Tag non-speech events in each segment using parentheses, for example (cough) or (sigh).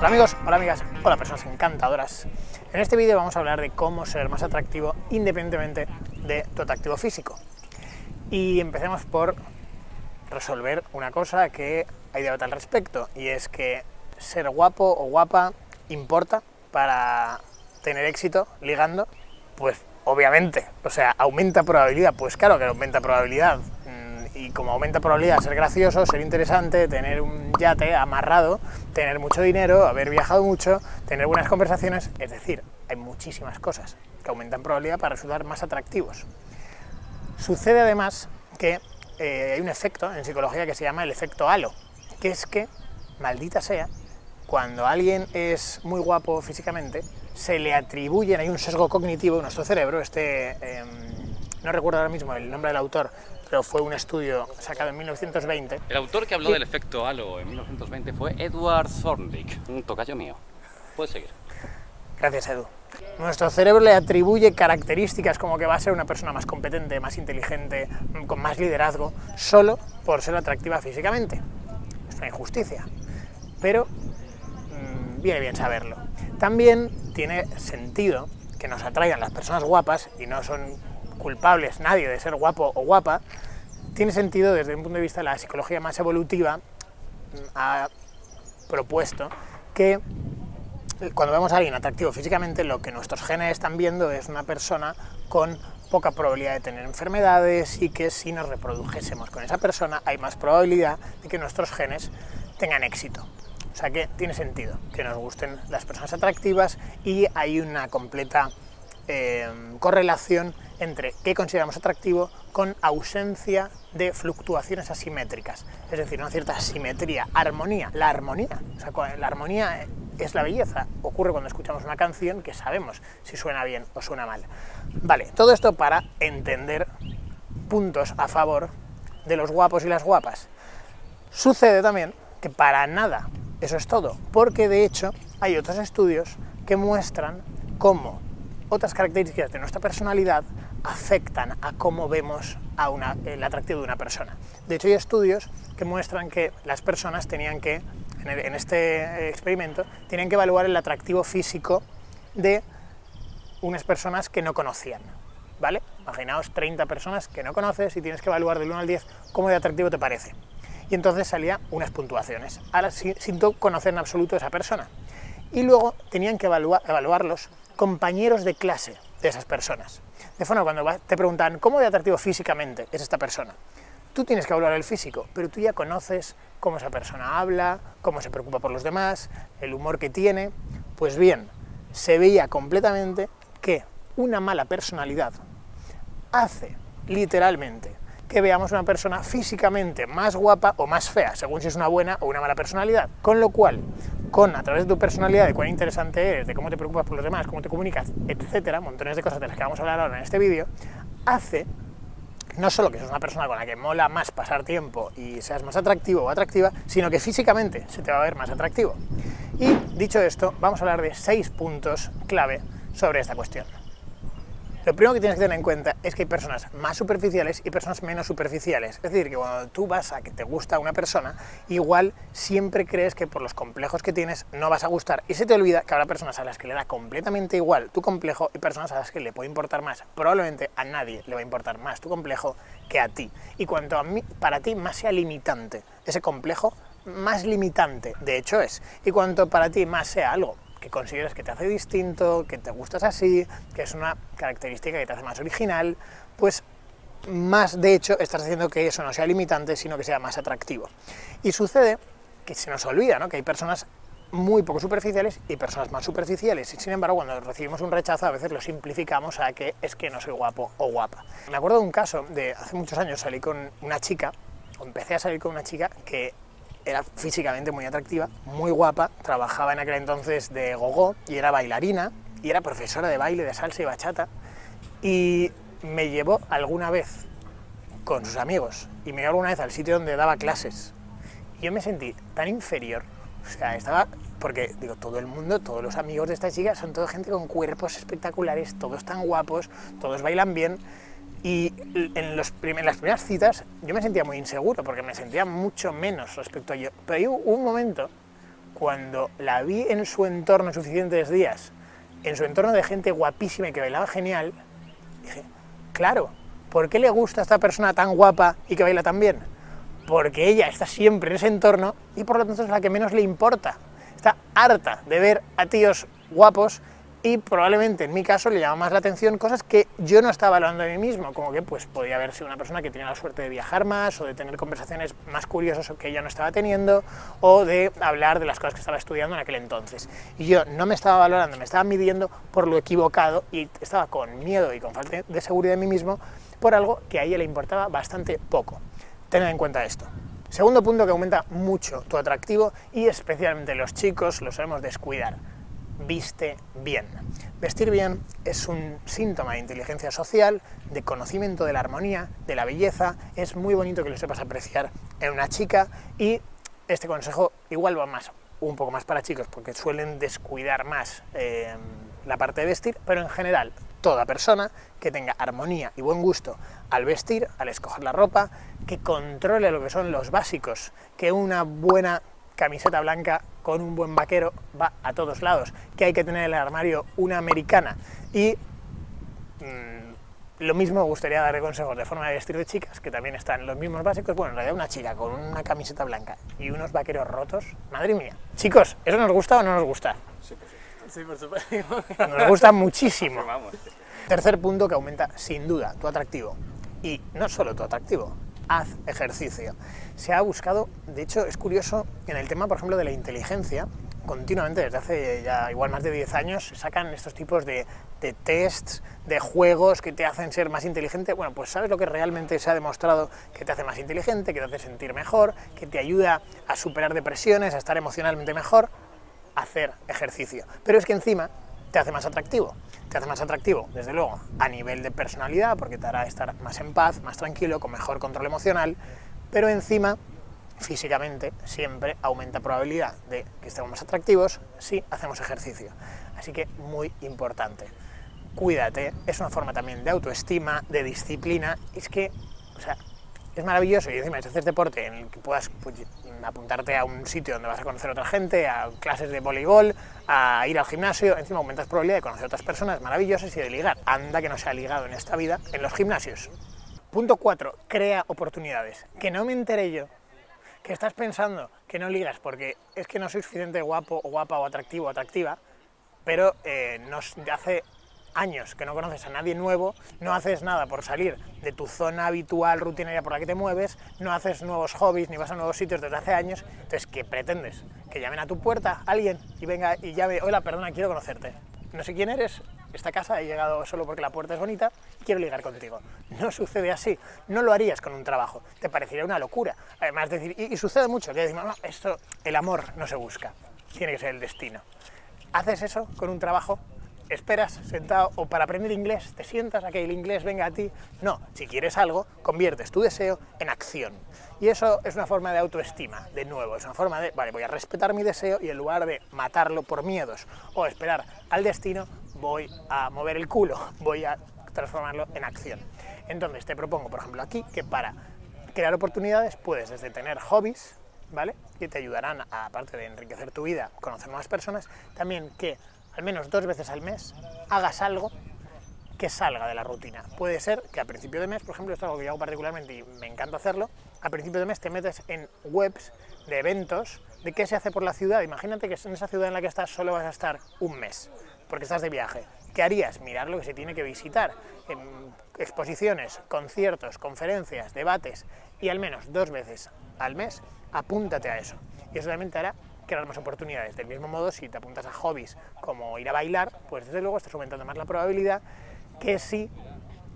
Hola amigos, hola amigas, hola personas encantadoras. En este vídeo vamos a hablar de cómo ser más atractivo independientemente de tu atractivo físico. Y empecemos por resolver una cosa que hay debate al respecto, y es que ser guapo o guapa importa para tener éxito ligando, pues obviamente, o sea, aumenta probabilidad, pues claro que aumenta probabilidad, y como aumenta probabilidad ser gracioso, ser interesante, tener un yate amarrado, tener mucho dinero, haber viajado mucho, tener buenas conversaciones, es decir, hay muchísimas cosas que aumentan probabilidad para resultar más atractivos. Sucede además que eh, hay un efecto en psicología que se llama el efecto halo, que es que, maldita sea, cuando alguien es muy guapo físicamente, se le atribuyen, hay un sesgo cognitivo en nuestro cerebro, este, eh, no recuerdo ahora mismo el nombre del autor, pero fue un estudio sacado en 1920. El autor que habló del efecto halo en 1920 fue Edward Thorndike, un tocayo mío. Puedes seguir. Gracias, Edu. Nuestro cerebro le atribuye características como que va a ser una persona más competente, más inteligente, con más liderazgo, solo por ser atractiva físicamente. Es una injusticia, pero mmm, viene bien saberlo. También tiene sentido que nos atraigan las personas guapas y no son culpables nadie de ser guapo o guapa, tiene sentido desde un punto de vista de la psicología más evolutiva, ha propuesto que cuando vemos a alguien atractivo físicamente, lo que nuestros genes están viendo es una persona con poca probabilidad de tener enfermedades y que si nos reprodujésemos con esa persona hay más probabilidad de que nuestros genes tengan éxito. O sea que tiene sentido que nos gusten las personas atractivas y hay una completa eh, correlación entre qué consideramos atractivo con ausencia de fluctuaciones asimétricas, es decir, una cierta simetría, armonía, la armonía, la armonía es la belleza, ocurre cuando escuchamos una canción que sabemos si suena bien o suena mal. Vale, todo esto para entender puntos a favor de los guapos y las guapas. Sucede también que para nada eso es todo, porque de hecho hay otros estudios que muestran cómo otras características de nuestra personalidad afectan a cómo vemos a una, el atractivo de una persona. De hecho, hay estudios que muestran que las personas tenían que, en este experimento, tienen que evaluar el atractivo físico de unas personas que no conocían. ¿Vale? Imaginaos 30 personas que no conoces y tienes que evaluar del 1 al 10 cómo de atractivo te parece. Y entonces salía unas puntuaciones, ahora sin, sin conocer en absoluto a esa persona. Y luego tenían que evaluar, evaluarlos compañeros de clase de esas personas. De forma cuando te preguntan cómo de atractivo físicamente es esta persona, tú tienes que evaluar el físico, pero tú ya conoces cómo esa persona habla, cómo se preocupa por los demás, el humor que tiene. Pues bien, se veía completamente que una mala personalidad hace literalmente que veamos una persona físicamente más guapa o más fea, según si es una buena o una mala personalidad. Con lo cual, con a través de tu personalidad, de cuán interesante eres, de cómo te preocupas por los demás, cómo te comunicas, etcétera, montones de cosas de las que vamos a hablar ahora en este vídeo, hace no solo que seas una persona con la que mola más pasar tiempo y seas más atractivo o atractiva, sino que físicamente se te va a ver más atractivo. Y dicho esto, vamos a hablar de seis puntos clave sobre esta cuestión. Lo primero que tienes que tener en cuenta es que hay personas más superficiales y personas menos superficiales. Es decir, que cuando tú vas a que te gusta una persona, igual siempre crees que por los complejos que tienes no vas a gustar. Y se te olvida que habrá personas a las que le da completamente igual tu complejo y personas a las que le puede importar más. Probablemente a nadie le va a importar más tu complejo que a ti. Y cuanto a mí, para ti más sea limitante ese complejo, más limitante de hecho es. Y cuanto para ti más sea algo que consideras que te hace distinto, que te gustas así, que es una característica que te hace más original, pues más de hecho estás haciendo que eso no sea limitante, sino que sea más atractivo. Y sucede que se nos olvida ¿no? que hay personas muy poco superficiales y personas más superficiales. Y sin embargo, cuando recibimos un rechazo, a veces lo simplificamos a que es que no soy guapo o guapa. Me acuerdo de un caso de hace muchos años, salí con una chica, o empecé a salir con una chica que era físicamente muy atractiva, muy guapa, trabajaba en aquel entonces de gogo y era bailarina y era profesora de baile, de salsa y bachata. Y me llevó alguna vez con sus amigos y me llevó alguna vez al sitio donde daba clases. Y yo me sentí tan inferior, o sea, estaba, porque digo, todo el mundo, todos los amigos de esta chica son toda gente con cuerpos espectaculares, todos tan guapos, todos bailan bien y en, las primeras citas yo me sentía muy inseguro porque me sentía mucho menos respecto a yo. Pero hay un momento, cuando la vi en su entorno suficientes días, en su entorno de gente guapísima y que bailaba genial, dije, claro, ¿por qué le gusta a esta persona tan guapa y que baila tan bien? Porque ella está siempre en ese entorno y por lo tanto es la que menos le importa. Está harta de ver a tíos guapos y probablemente en mi caso le llama más la atención cosas que yo no estaba valorando de mí mismo, como que pues podía haber sido una persona que tenía la suerte de viajar más o de tener conversaciones más curiosas que ella no estaba teniendo o de hablar de las cosas que estaba estudiando en aquel entonces. Y yo no me estaba valorando, me estaba midiendo por lo equivocado y estaba con miedo y con falta de seguridad de mí mismo por algo que a ella le importaba bastante poco. Tened en cuenta esto. Segundo punto que aumenta mucho tu atractivo y especialmente los chicos lo sabemos descuidar viste bien. Vestir bien es un síntoma de inteligencia social, de conocimiento de la armonía, de la belleza. Es muy bonito que lo sepas apreciar en una chica y este consejo igual va más, un poco más para chicos porque suelen descuidar más eh, la parte de vestir, pero en general toda persona que tenga armonía y buen gusto al vestir, al escoger la ropa, que controle lo que son los básicos, que una buena camiseta blanca con un buen vaquero va a todos lados, que hay que tener en el armario una americana y mm, lo mismo me gustaría darle consejos de forma de vestir de chicas, que también están los mismos básicos, bueno, en realidad una chica con una camiseta blanca y unos vaqueros rotos, madre mía. Chicos, ¿eso nos gusta o no nos gusta? Sí, sí, por supuesto. Nos gusta muchísimo. (laughs) Tercer punto que aumenta sin duda tu atractivo. Y no solo tu atractivo, haz ejercicio. Se ha buscado, de hecho es curioso, en el tema, por ejemplo, de la inteligencia, continuamente, desde hace ya igual más de 10 años, sacan estos tipos de, de tests, de juegos que te hacen ser más inteligente. Bueno, pues sabes lo que realmente se ha demostrado que te hace más inteligente, que te hace sentir mejor, que te ayuda a superar depresiones, a estar emocionalmente mejor, hacer ejercicio. Pero es que encima te hace más atractivo. Te hace más atractivo, desde luego, a nivel de personalidad, porque te hará estar más en paz, más tranquilo, con mejor control emocional, pero encima, físicamente, siempre aumenta probabilidad de que estemos más atractivos si hacemos ejercicio. Así que muy importante. Cuídate, es una forma también de autoestima, de disciplina. Es que, o sea, es maravilloso y encima si haces deporte en el que puedas pues, apuntarte a un sitio donde vas a conocer a otra gente, a clases de voleibol, a ir al gimnasio, encima aumentas probabilidad de conocer a otras personas maravillosas y de ligar. Anda que no se ha ligado en esta vida en los gimnasios. Punto 4. Crea oportunidades. Que no me enteré yo que estás pensando que no ligas porque es que no soy suficiente guapo o guapa o atractivo o atractiva, pero eh, nos hace años que no conoces a nadie nuevo, no haces nada por salir de tu zona habitual, rutinaria por la que te mueves, no haces nuevos hobbies ni vas a nuevos sitios desde hace años, entonces, ¿qué pretendes? Que llamen a tu puerta alguien y venga y llame, hola, perdona, quiero conocerte. No sé quién eres, esta casa he llegado solo porque la puerta es bonita, quiero ligar contigo. No sucede así, no lo harías con un trabajo, te parecería una locura. Además, decir, y, sucede mucho, que decimos, no, esto, el amor no se busca, tiene que ser el destino. Haces eso con un trabajo, esperas sentado o para aprender inglés te sientas a que el inglés venga a ti. No, si quieres algo, conviertes tu deseo en acción. Y eso es una forma de autoestima, de nuevo, es una forma de, vale, voy a respetar mi deseo y en lugar de matarlo por miedos o esperar al destino, voy a mover el culo, (laughs) voy a transformarlo en acción. Entonces te propongo, por ejemplo, aquí que para crear oportunidades puedes desde tener hobbies, ¿vale? Que te ayudarán, aparte de enriquecer tu vida, conocer nuevas personas, también que al menos dos veces al mes, hagas algo que salga de la rutina. Puede ser que a principio de mes, por ejemplo, esto es algo que yo hago particularmente y me encanta hacerlo, a principio de mes te metes en webs de eventos, de qué se hace por la ciudad. Imagínate que en esa ciudad en la que estás solo vas a estar un mes, porque estás de viaje. ¿Qué harías? Mirar lo que se tiene que visitar. En exposiciones, conciertos, conferencias, debates y al menos dos veces al mes, apúntate a eso. Y eso realmente hará crear más oportunidades. Del mismo modo, si te apuntas a hobbies como ir a bailar, pues desde luego estás aumentando más la probabilidad que si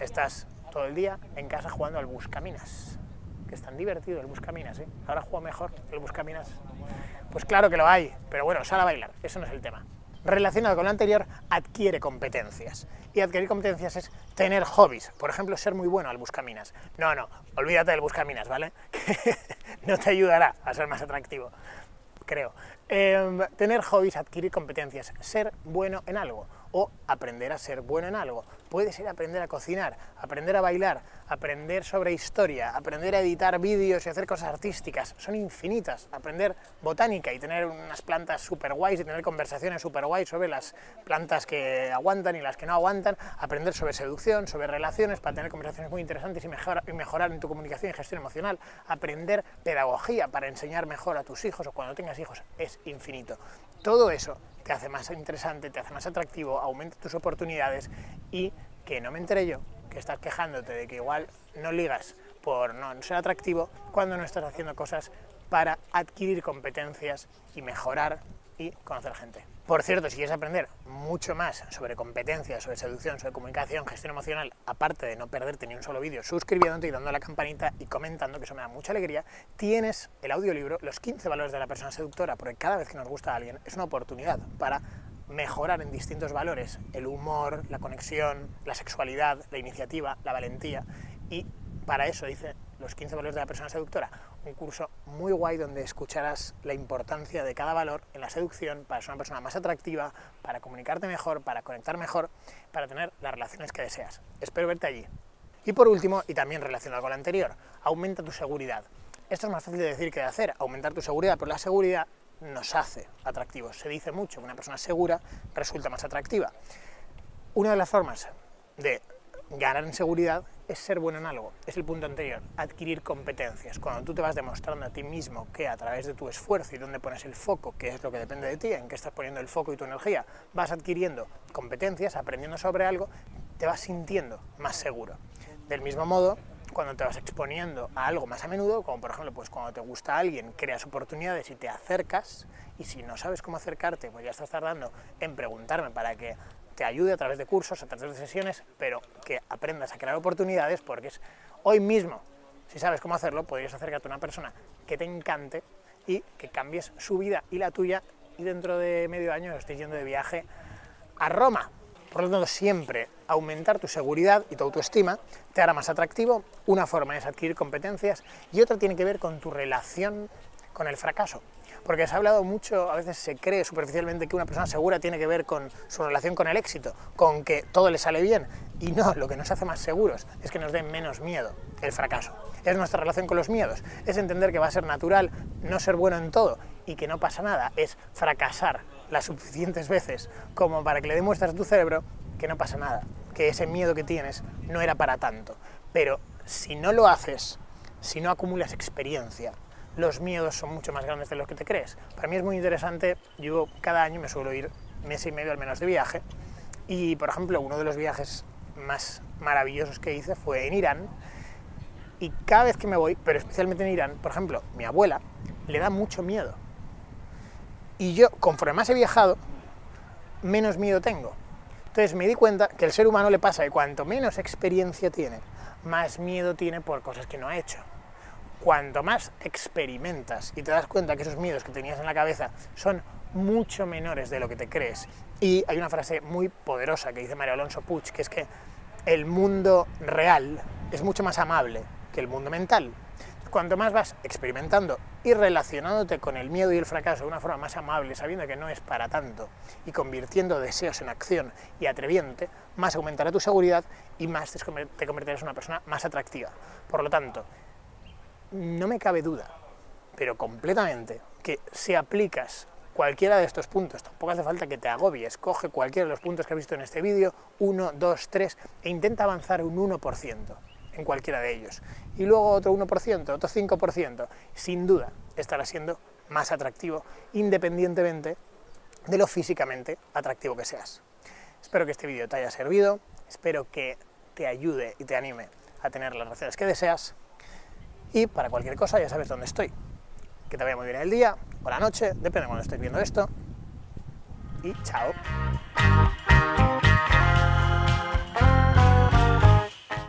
estás todo el día en casa jugando al Buscaminas. Que es tan divertido el Buscaminas, ¿eh? Ahora juego mejor el Buscaminas. Pues claro que lo hay, pero bueno, sal a bailar, eso no es el tema. Relacionado con lo anterior, adquiere competencias. Y adquirir competencias es tener hobbies. Por ejemplo, ser muy bueno al buscaminas. No, no, olvídate del buscaminas, ¿vale? (laughs) no te ayudará a ser más atractivo creo. Em, tener hobbies, adquirir competencias, ser bueno en algo. O aprender a ser bueno en algo. Puede ser aprender a cocinar, aprender a bailar, aprender sobre historia, aprender a editar vídeos y hacer cosas artísticas. Son infinitas. Aprender botánica y tener unas plantas super guays y tener conversaciones super guays sobre las plantas que aguantan y las que no aguantan. Aprender sobre seducción, sobre relaciones para tener conversaciones muy interesantes y, y mejorar en tu comunicación y gestión emocional. Aprender pedagogía para enseñar mejor a tus hijos o cuando tengas hijos es infinito. Todo eso te hace más interesante, te hace más atractivo, aumenta tus oportunidades y que no me enteré yo que estás quejándote de que igual no ligas por no ser atractivo cuando no estás haciendo cosas para adquirir competencias y mejorar y conocer gente. Por cierto, si quieres aprender mucho más sobre competencias, sobre seducción, sobre comunicación, gestión emocional, aparte de no perderte ni un solo vídeo, suscribiéndote y dando a la campanita y comentando, que eso me da mucha alegría, tienes el audiolibro Los 15 valores de la persona seductora, porque cada vez que nos gusta a alguien es una oportunidad para mejorar en distintos valores el humor, la conexión, la sexualidad, la iniciativa, la valentía y para eso dice los 15 valores de la persona seductora, un curso muy guay donde escucharás la importancia de cada valor en la seducción para ser una persona más atractiva, para comunicarte mejor, para conectar mejor, para tener las relaciones que deseas. Espero verte allí. Y por último, y también relacionado con lo anterior, aumenta tu seguridad. Esto es más fácil de decir que de hacer, aumentar tu seguridad, pero la seguridad nos hace atractivos. Se dice mucho que una persona segura resulta más atractiva. Una de las formas de ganar en seguridad es ser bueno en algo, es el punto anterior, adquirir competencias. Cuando tú te vas demostrando a ti mismo que a través de tu esfuerzo y donde pones el foco, que es lo que depende de ti, en qué estás poniendo el foco y tu energía, vas adquiriendo competencias, aprendiendo sobre algo, te vas sintiendo más seguro. Del mismo modo, cuando te vas exponiendo a algo más a menudo, como por ejemplo, pues cuando te gusta alguien, creas oportunidades y te acercas, y si no sabes cómo acercarte, pues ya estás tardando en preguntarme para que te ayude a través de cursos, a través de sesiones, pero que aprendas a crear oportunidades porque es hoy mismo, si sabes cómo hacerlo, podrías acercarte a una persona que te encante y que cambies su vida y la tuya y dentro de medio año estés yendo de viaje a Roma. Por lo tanto, siempre aumentar tu seguridad y tu autoestima te hará más atractivo. Una forma es adquirir competencias y otra tiene que ver con tu relación con el fracaso. Porque se ha hablado mucho, a veces se cree superficialmente que una persona segura tiene que ver con su relación con el éxito, con que todo le sale bien. Y no, lo que nos hace más seguros es que nos dé menos miedo el fracaso. Es nuestra relación con los miedos, es entender que va a ser natural no ser bueno en todo y que no pasa nada, es fracasar las suficientes veces como para que le demuestres a tu cerebro que no pasa nada, que ese miedo que tienes no era para tanto. Pero si no lo haces, si no acumulas experiencia, los miedos son mucho más grandes de lo que te crees. Para mí es muy interesante, yo cada año me suelo ir mes y medio al menos de viaje y, por ejemplo, uno de los viajes más maravillosos que hice fue en Irán y cada vez que me voy, pero especialmente en Irán, por ejemplo, mi abuela le da mucho miedo. Y yo, conforme más he viajado, menos miedo tengo. Entonces me di cuenta que el ser humano le pasa que cuanto menos experiencia tiene, más miedo tiene por cosas que no ha hecho cuanto más experimentas y te das cuenta que esos miedos que tenías en la cabeza son mucho menores de lo que te crees. Y hay una frase muy poderosa que dice Mario Alonso Puig, que es que el mundo real es mucho más amable que el mundo mental. Cuanto más vas experimentando y relacionándote con el miedo y el fracaso de una forma más amable, sabiendo que no es para tanto, y convirtiendo deseos en acción y atreviente, más aumentará tu seguridad y más te convertirás en una persona más atractiva. Por lo tanto, no me cabe duda, pero completamente, que si aplicas cualquiera de estos puntos, tampoco hace falta que te agobies, coge cualquiera de los puntos que has visto en este vídeo, 1, 2, 3, e intenta avanzar un 1% en cualquiera de ellos. Y luego otro 1%, otro 5%, sin duda estará siendo más atractivo, independientemente de lo físicamente atractivo que seas. Espero que este vídeo te haya servido, espero que te ayude y te anime a tener las relaciones que deseas y para cualquier cosa ya sabes dónde estoy. Que te vaya muy bien el día o la noche, depende de cuando estés viendo esto. Y chao.